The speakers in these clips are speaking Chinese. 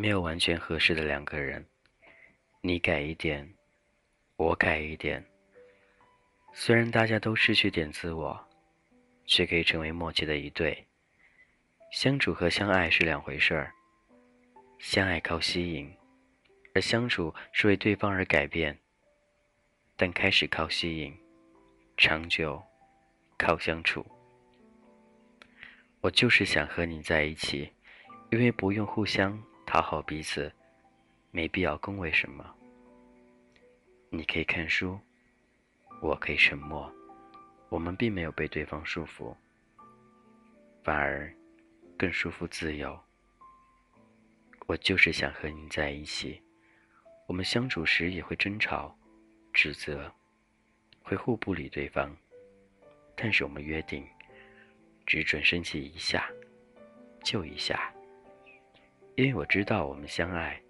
没有完全合适的两个人，你改一点，我改一点。虽然大家都失去点自我，却可以成为默契的一对。相处和相爱是两回事儿，相爱靠吸引，而相处是为对方而改变。但开始靠吸引，长久靠相处。我就是想和你在一起，因为不用互相讨好彼此，没必要恭维什么。你可以看书，我可以沉默，我们并没有被对方束缚，反而更舒服自由。我就是想和你在一起，我们相处时也会争吵。指责，会互不理对方，但是我们约定，只准生气一下，就一下。因为我知道我们相爱，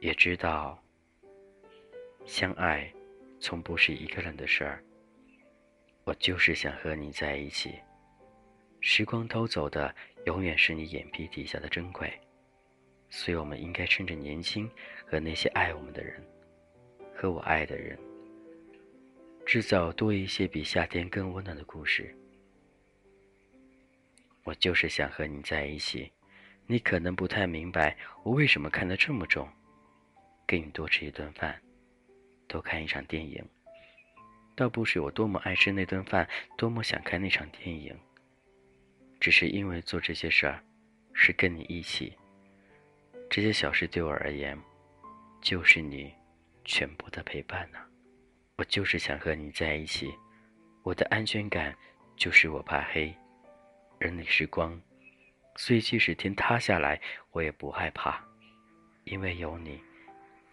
也知道相爱从不是一个人的事儿。我就是想和你在一起，时光偷走的永远是你眼皮底下的珍贵，所以我们应该趁着年轻和那些爱我们的人。和我爱的人，制造多一些比夏天更温暖的故事。我就是想和你在一起。你可能不太明白我为什么看得这么重，给你多吃一顿饭，多看一场电影。倒不是我多么爱吃那顿饭，多么想看那场电影，只是因为做这些事儿，是跟你一起。这些小事对我而言，就是你。全部的陪伴呢？我就是想和你在一起。我的安全感就是我怕黑，而你是光，所以即使天塌下来，我也不害怕，因为有你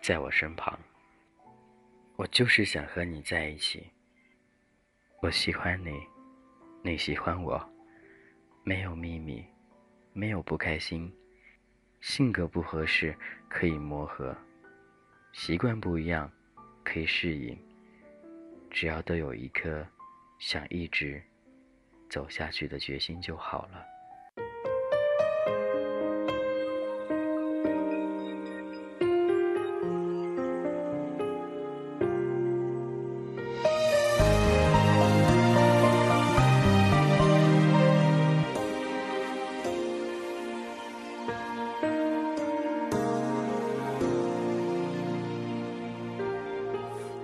在我身旁。我就是想和你在一起。我喜欢你，你喜欢我，没有秘密，没有不开心，性格不合适可以磨合。习惯不一样，可以适应。只要都有一颗想一直走下去的决心就好了。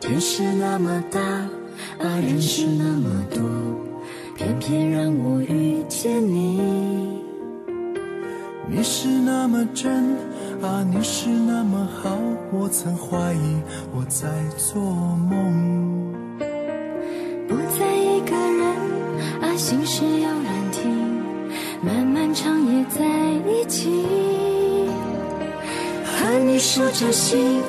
天是那么大，啊，人是那么多，偏偏让我遇见你。你是那么真，啊，你是那么好，我曾怀疑我在做梦。不再一个人，啊，心事有人听，漫漫长夜在一起，和你说着心。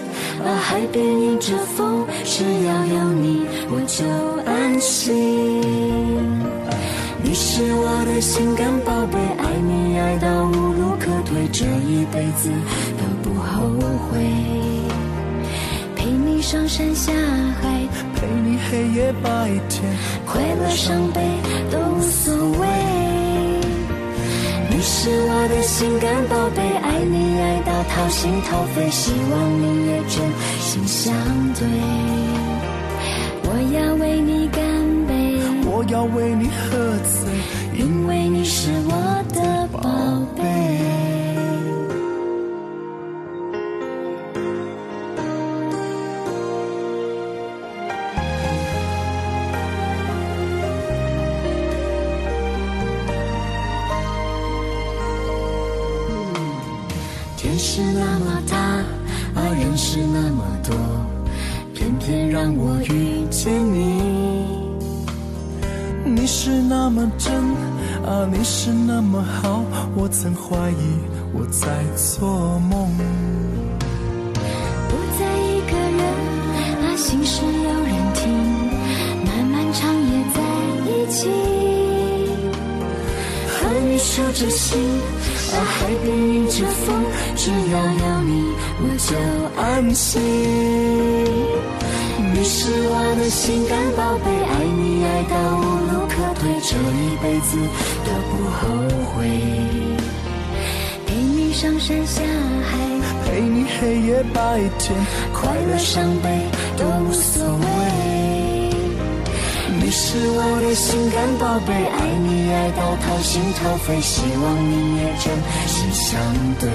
啊，海边迎着风，只要有你我就安心。你是我的心肝宝贝，爱你爱到无路可退，这一辈子都不后悔。陪你上山下海，陪你黑夜白天，快乐伤悲我的心肝宝贝，爱你爱到掏心掏肺，希望你也真心相对。我要为你干杯，我要为你喝醉，因为你是是那么大，啊，人是那么多，偏偏让我遇见你。你是那么真，啊，你是那么好，我曾怀疑我在做梦。不再一个人，啊，心事有人听，漫漫长夜在一起，和你说着心。啊，海边迎着风，只要有你我就安心。你是我的心肝宝贝，爱你爱到无路可退，这一辈子都不后悔。陪你你上山下海，陪你黑夜白天，快乐伤悲都无所谓。你是我的心肝宝贝，爱你爱到掏心掏肺，希望你也真心相对。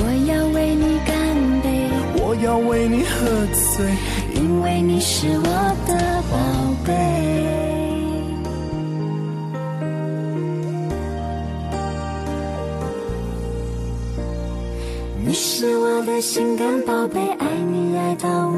我要为你干杯，我要为你喝醉，因为你是我的宝贝。你是我的心肝宝贝，爱你爱到无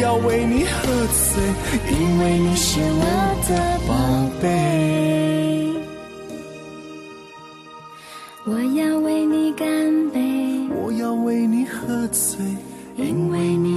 要为你喝醉，因为你是我的宝贝。我要为你干杯，我要为你喝醉，因为你